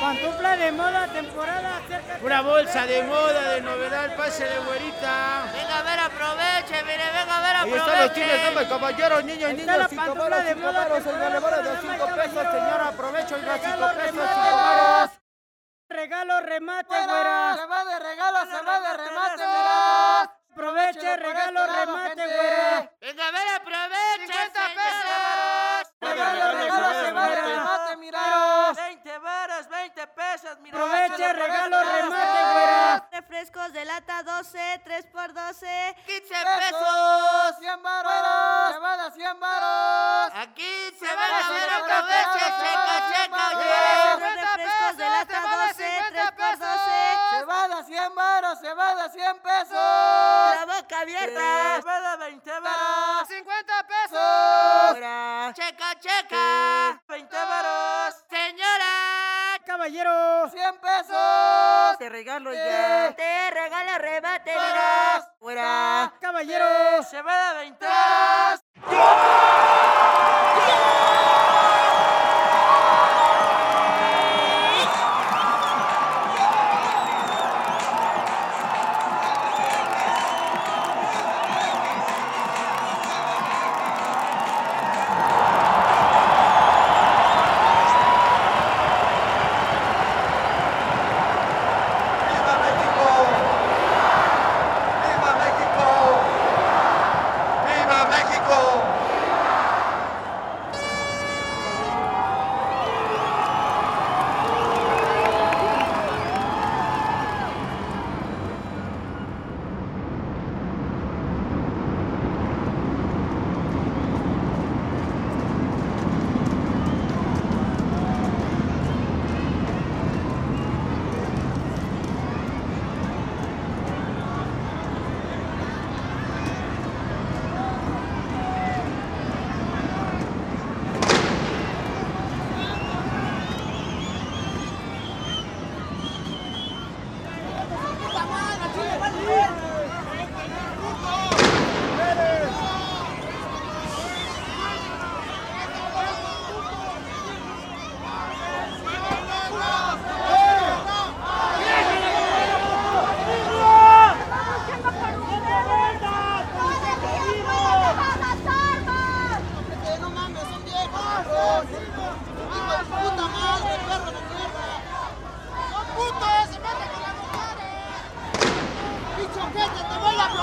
Pantufla de moda, temporada, acércate. Una bolsa de moda de novedad, pase de güerita. Venga a ver, aproveche, mire, venga a ver, Ahí aproveche. están los chicos, caballeros, niños Ahí niños, la cinco pantufla varos, de moda, de cinco pesos, señora, aprovecho, oiga, cinco pesos, cinco varos. Regalo, remate, Fuera, güera. Se va de regalo, se va de remate, mira. Aproveche, regalo, este lado, remate, güera. Venga a ver, aproveche, 50 señor. pesos. Regalo, regalo, se va de remate, mira. 20 varas, 20 pesos, mira. Aproveche, regalo, remate, güera. Refrescos de lata 12, 3 por 12. 15 Pesos, pesos. 100 varos. Se va de 100 varos. Aquí se van a ver, va, checa, checa. Refrescos de lata te vale 12, 3 50 por 12. Se va de 100 varos, se va de 100 pesos. La boca abierta. Se va de 20 varos. 50 pesos. Checa, checa. 20 varos. Señora. Caballero. 100 pesos. Te regalo ya. Te regala remate. Fuera. Caballero. Se va de 20 Si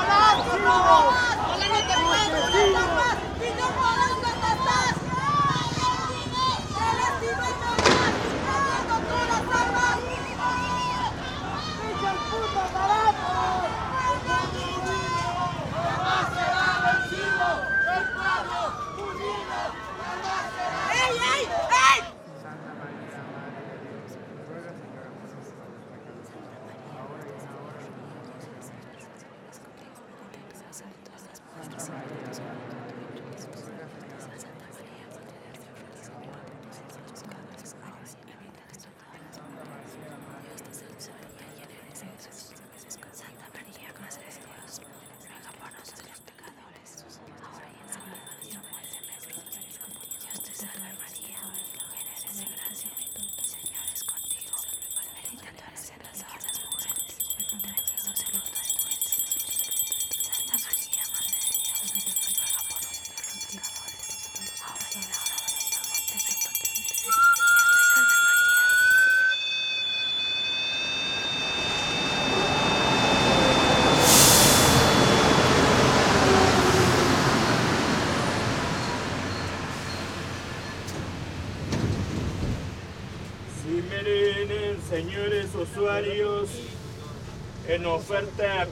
再来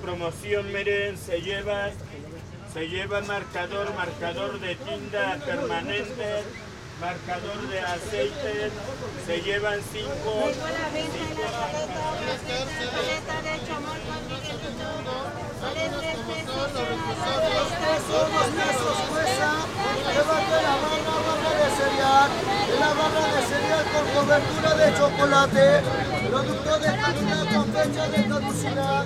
promoción, miren, se lleva, se lleva marcador, marcador de tinta permanente Marcador de aceite. Se llevan cinco. Somos cereal, la barra de cereal con cobertura de chocolate, producto de calidad con fecha de caducidad,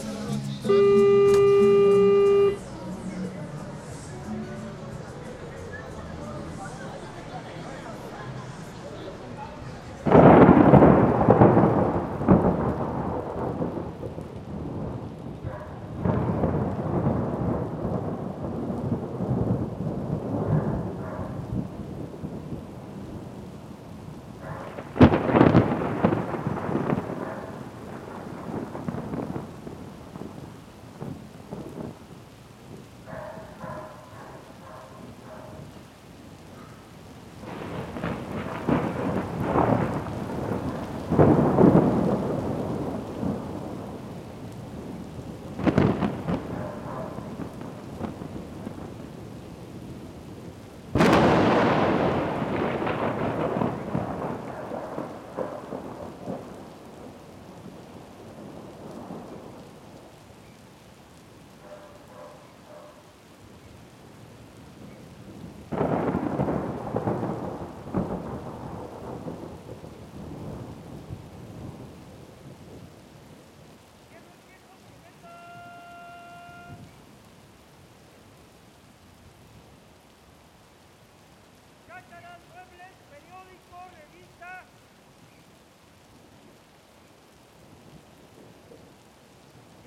muebles, periódico, revista.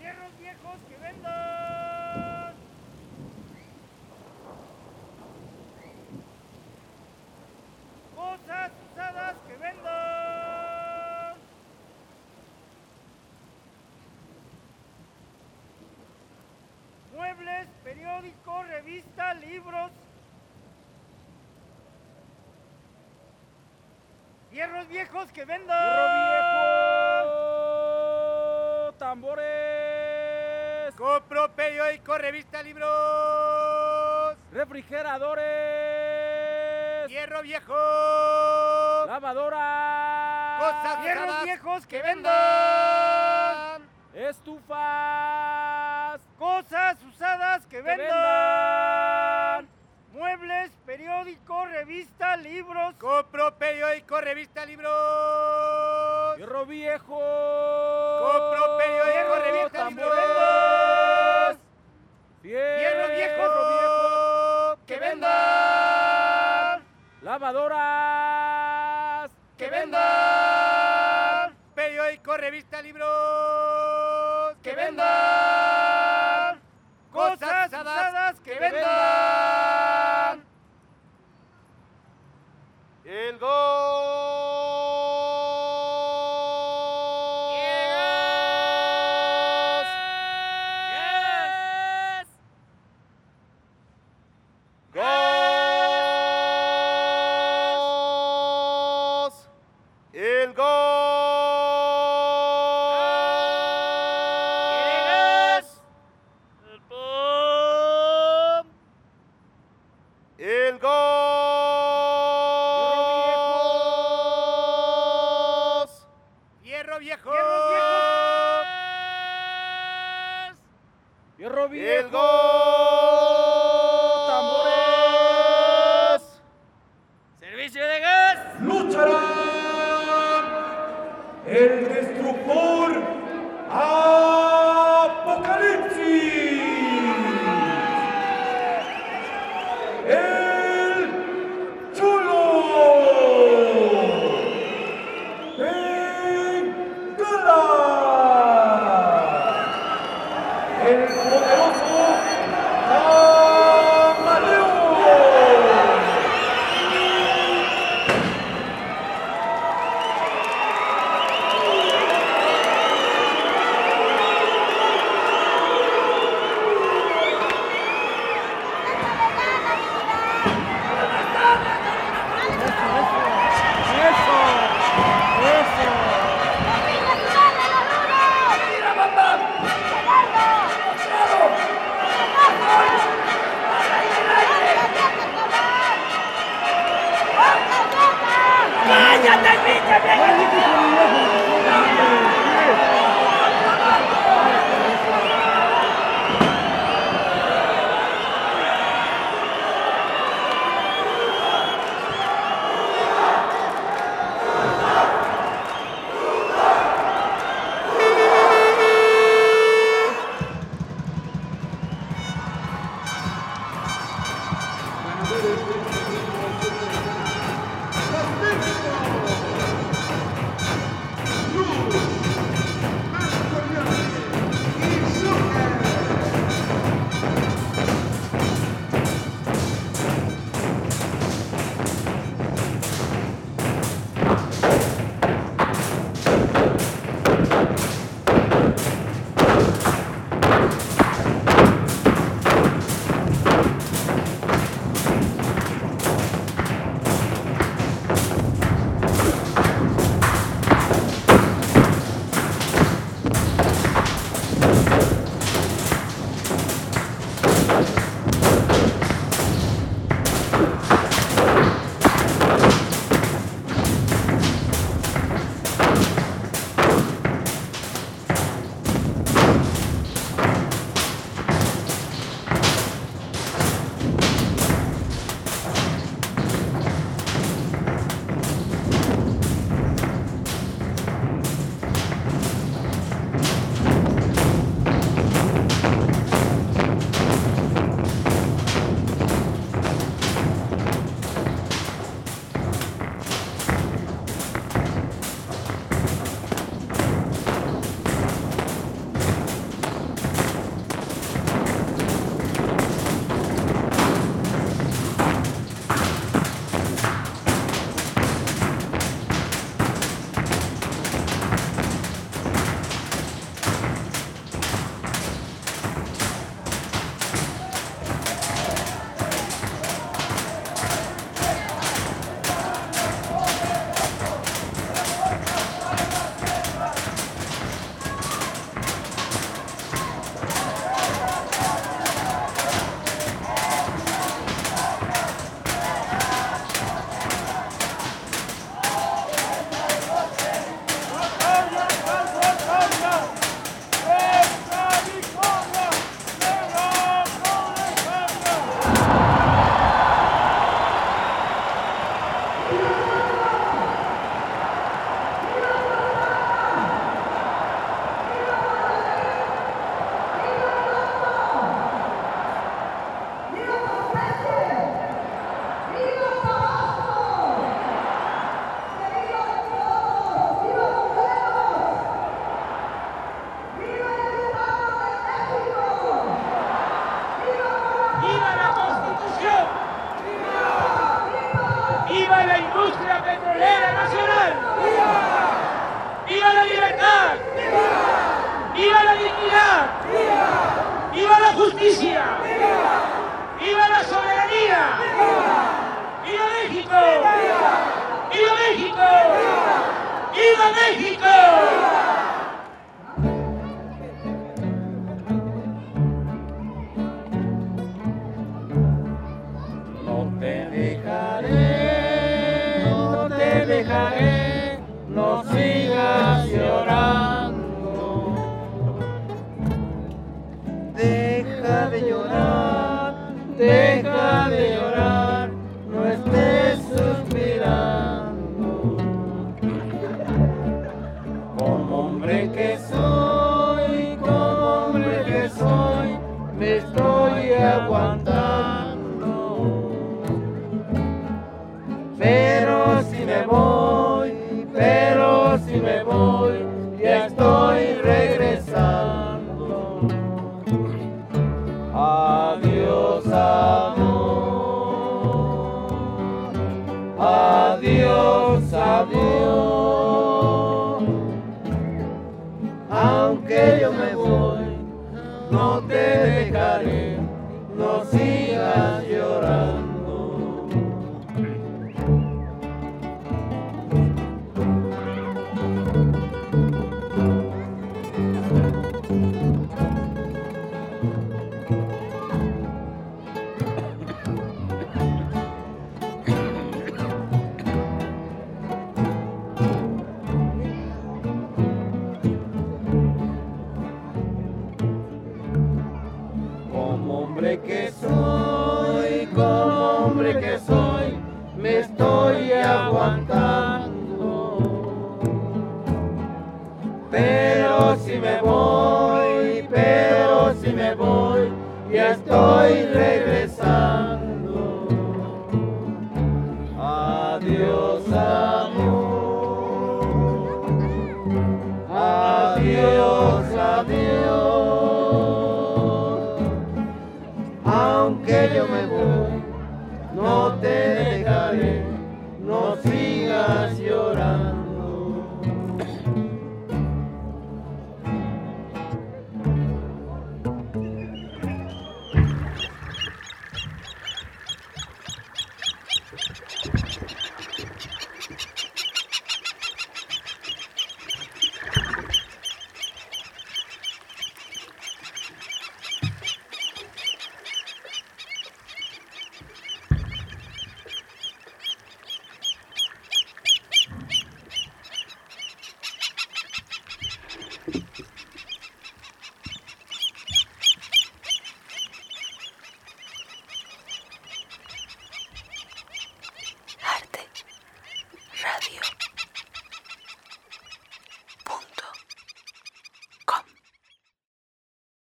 Hierros viejos que vendan. Cosas usadas que vendan. Muebles, periódico, revista, libros. Hierros viejos que vendan. Tambores. Compro periódico, revista, libros. Refrigeradores. Hierro viejo. Lavadoras. Cosas Hierros viejos que vendan. Estufas. Cosas usadas que Que vendan. vendan. Muebles, periódico, revista, libros. Compro periódico, revista, libros. Hierro viejo. Compro periódico, revista, libros. Hierro viejo. viejo. Que vendan. Lavadoras. Que vendan. Periódico, revista, libros. Que vendan. Cosas usadas que vendan. Ele gol! Ella te Deja de llorar, deja de llorar, Savior.